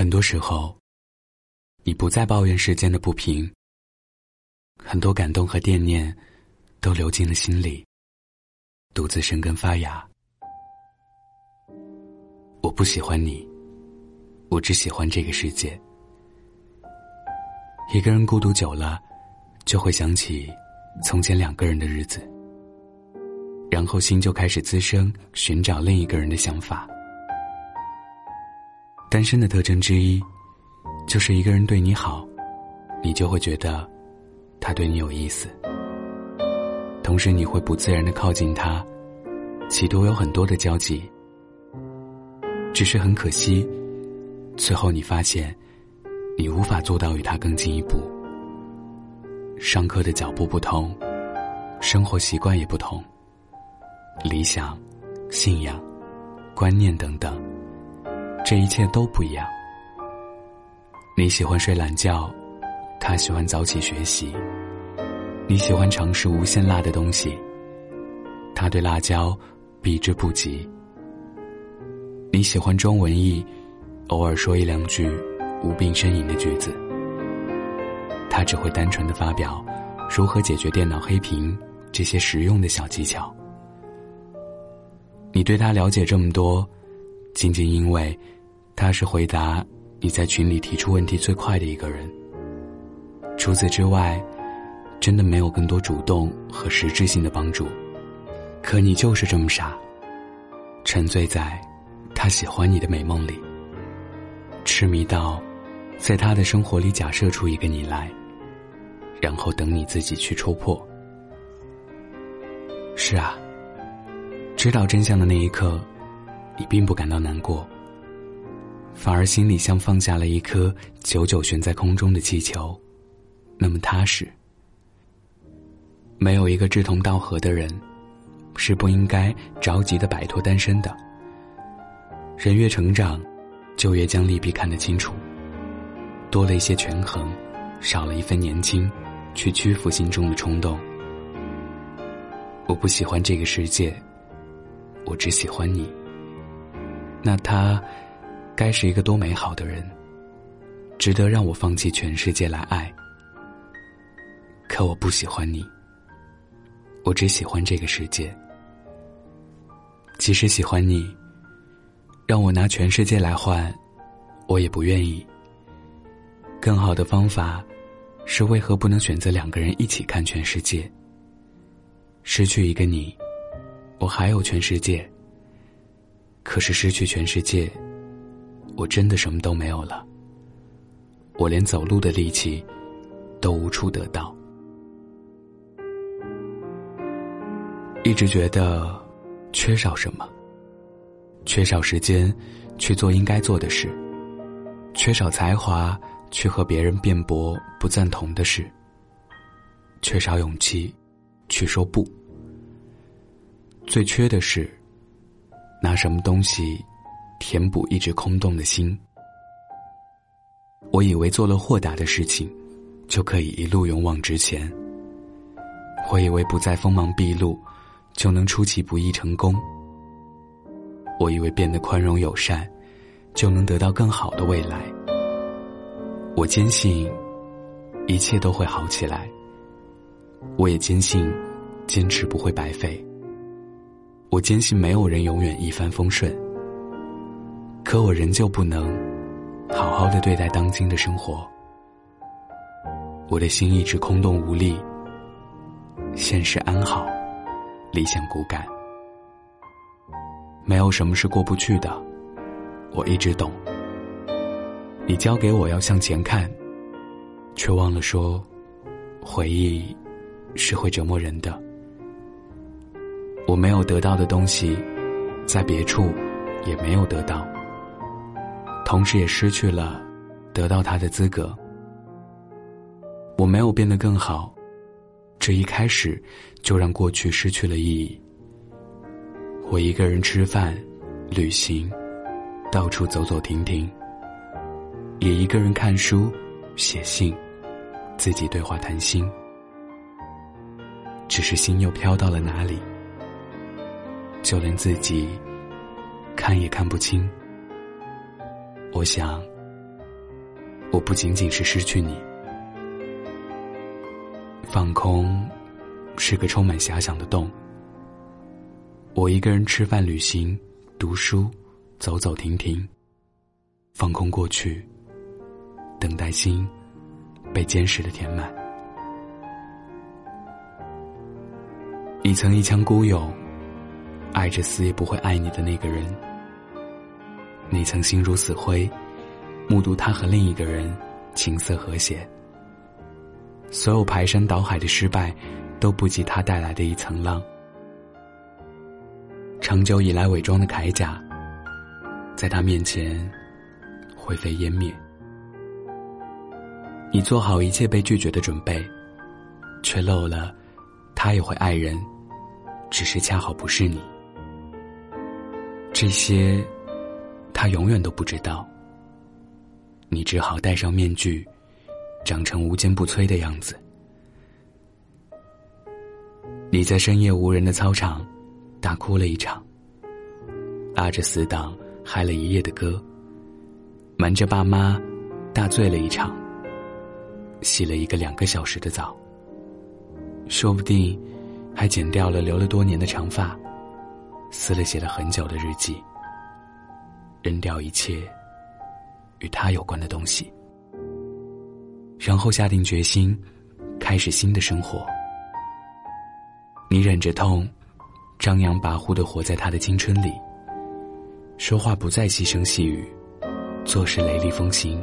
很多时候，你不再抱怨世间的不平，很多感动和惦念都流进了心里，独自生根发芽。我不喜欢你，我只喜欢这个世界。一个人孤独久了，就会想起从前两个人的日子，然后心就开始滋生寻找另一个人的想法。单身的特征之一，就是一个人对你好，你就会觉得他对你有意思，同时你会不自然的靠近他，企图有很多的交集。只是很可惜，最后你发现，你无法做到与他更进一步。上课的脚步不同，生活习惯也不同，理想、信仰、观念等等，这一切都不一样。你喜欢睡懒觉，他喜欢早起学习；你喜欢尝试无限辣的东西，他对辣椒避之不及。你喜欢装文艺，偶尔说一两句无病呻吟的句子。他只会单纯的发表如何解决电脑黑屏这些实用的小技巧。你对他了解这么多，仅仅因为他是回答你在群里提出问题最快的一个人。除此之外，真的没有更多主动和实质性的帮助。可你就是这么傻，沉醉在。他喜欢你的美梦里，痴迷到，在他的生活里假设出一个你来，然后等你自己去戳破。是啊，知道真相的那一刻，你并不感到难过，反而心里像放下了一颗久久悬在空中的气球，那么踏实。没有一个志同道合的人，是不应该着急的摆脱单身的。人越成长，就越将利弊看得清楚，多了一些权衡，少了一分年轻，去屈服心中的冲动。我不喜欢这个世界，我只喜欢你。那他，该是一个多美好的人，值得让我放弃全世界来爱。可我不喜欢你，我只喜欢这个世界。即使喜欢你。让我拿全世界来换，我也不愿意。更好的方法，是为何不能选择两个人一起看全世界？失去一个你，我还有全世界。可是失去全世界，我真的什么都没有了。我连走路的力气，都无处得到。一直觉得缺少什么。缺少时间去做应该做的事，缺少才华去和别人辩驳不赞同的事，缺少勇气去说不。最缺的是拿什么东西填补一直空洞的心。我以为做了豁达的事情，就可以一路勇往直前。我以为不再锋芒毕露，就能出其不意成功。我以为变得宽容友善，就能得到更好的未来。我坚信，一切都会好起来。我也坚信，坚持不会白费。我坚信没有人永远一帆风顺。可我仍旧不能，好好的对待当今的生活。我的心一直空洞无力。现实安好，理想骨感。没有什么是过不去的，我一直懂。你教给我要向前看，却忘了说，回忆是会折磨人的。我没有得到的东西，在别处也没有得到，同时也失去了得到他的资格。我没有变得更好，这一开始就让过去失去了意义。我一个人吃饭、旅行，到处走走停停，也一个人看书、写信，自己对话谈心。只是心又飘到了哪里，就连自己看也看不清。我想，我不仅仅是失去你。放空，是个充满遐想的洞。我一个人吃饭、旅行、读书，走走停停。放空过去，等待心被坚实的填满。你曾一腔孤勇，爱着死也不会爱你的那个人。你曾心如死灰，目睹他和另一个人情色和谐。所有排山倒海的失败，都不及他带来的一层浪。长久以来伪装的铠甲，在他面前灰飞烟灭。你做好一切被拒绝的准备，却漏了，他也会爱人，只是恰好不是你。这些，他永远都不知道。你只好戴上面具。长成无坚不摧的样子。你在深夜无人的操场，大哭了一场。拉着死党嗨了一夜的歌。瞒着爸妈，大醉了一场。洗了一个两个小时的澡。说不定，还剪掉了留了多年的长发，撕了写了很久的日记。扔掉一切，与他有关的东西。然后下定决心，开始新的生活。你忍着痛，张扬跋扈的活在他的青春里。说话不再细声细语，做事雷厉风行，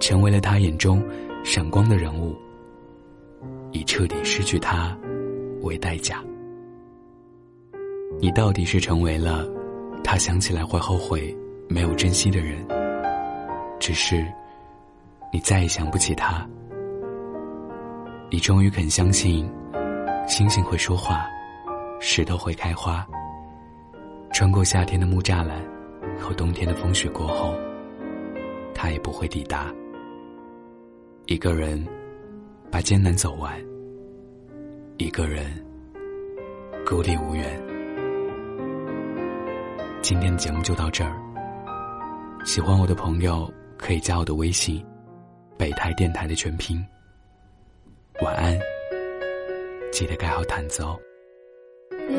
成为了他眼中闪光的人物。以彻底失去他为代价，你到底是成为了他想起来会后悔没有珍惜的人，只是。你再也想不起他，你终于肯相信，星星会说话，石头会开花。穿过夏天的木栅栏和冬天的风雪过后，他也不会抵达。一个人把艰难走完，一个人孤立无援。今天的节目就到这儿，喜欢我的朋友可以加我的微信。北台电台的全拼。晚安，记得盖好毯子哦。叶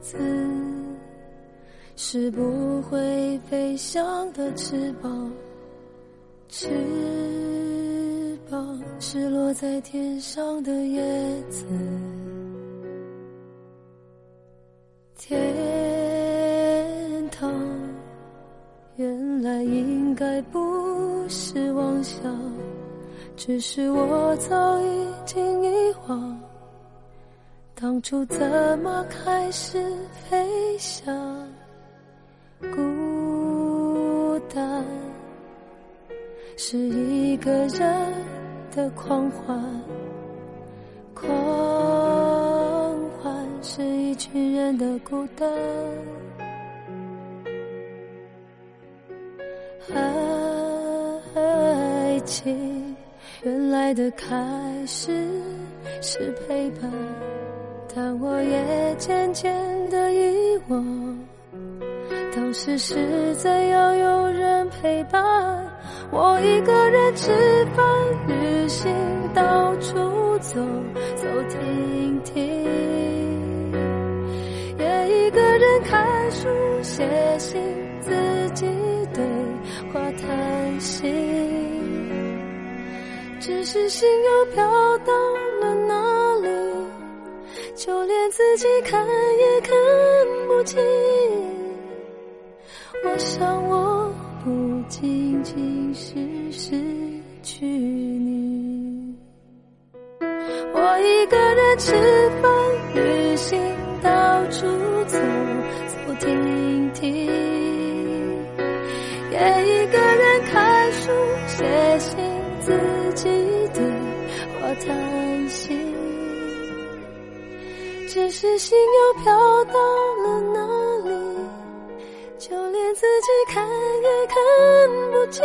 子是不会飞翔的翅膀，翅膀是落在天上的叶子。天堂原来应该不。是妄想，只是我早已经遗忘，当初怎么开始飞翔？孤单是一个人的狂欢，狂是一群人的孤单。爱情原来的开始是陪伴，但我也渐渐的遗忘，当时是怎样有人陪伴。我一个人吃饭、旅行、到处走走停停，看书、写信，自己对话谈心。只是心又飘到了哪里，就连自己看也看不清。我想我不仅仅是失去你，我一个人吃饭、旅行、到处走听听，也一个人看书、写信。自己对话叹息，只是心又飘到了哪里，就连自己看也看不清。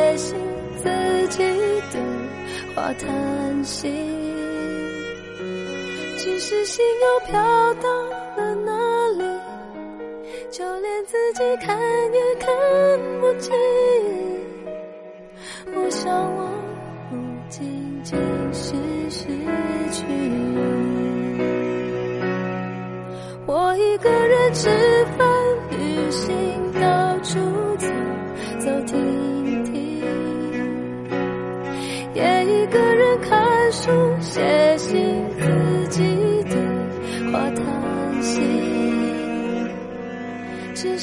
叹息。只是心又飘到了哪里，就连自己看也看不清。我想我不仅仅是失去你，我一个人吃饭、旅行，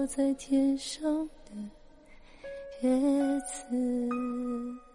落在天上的叶子。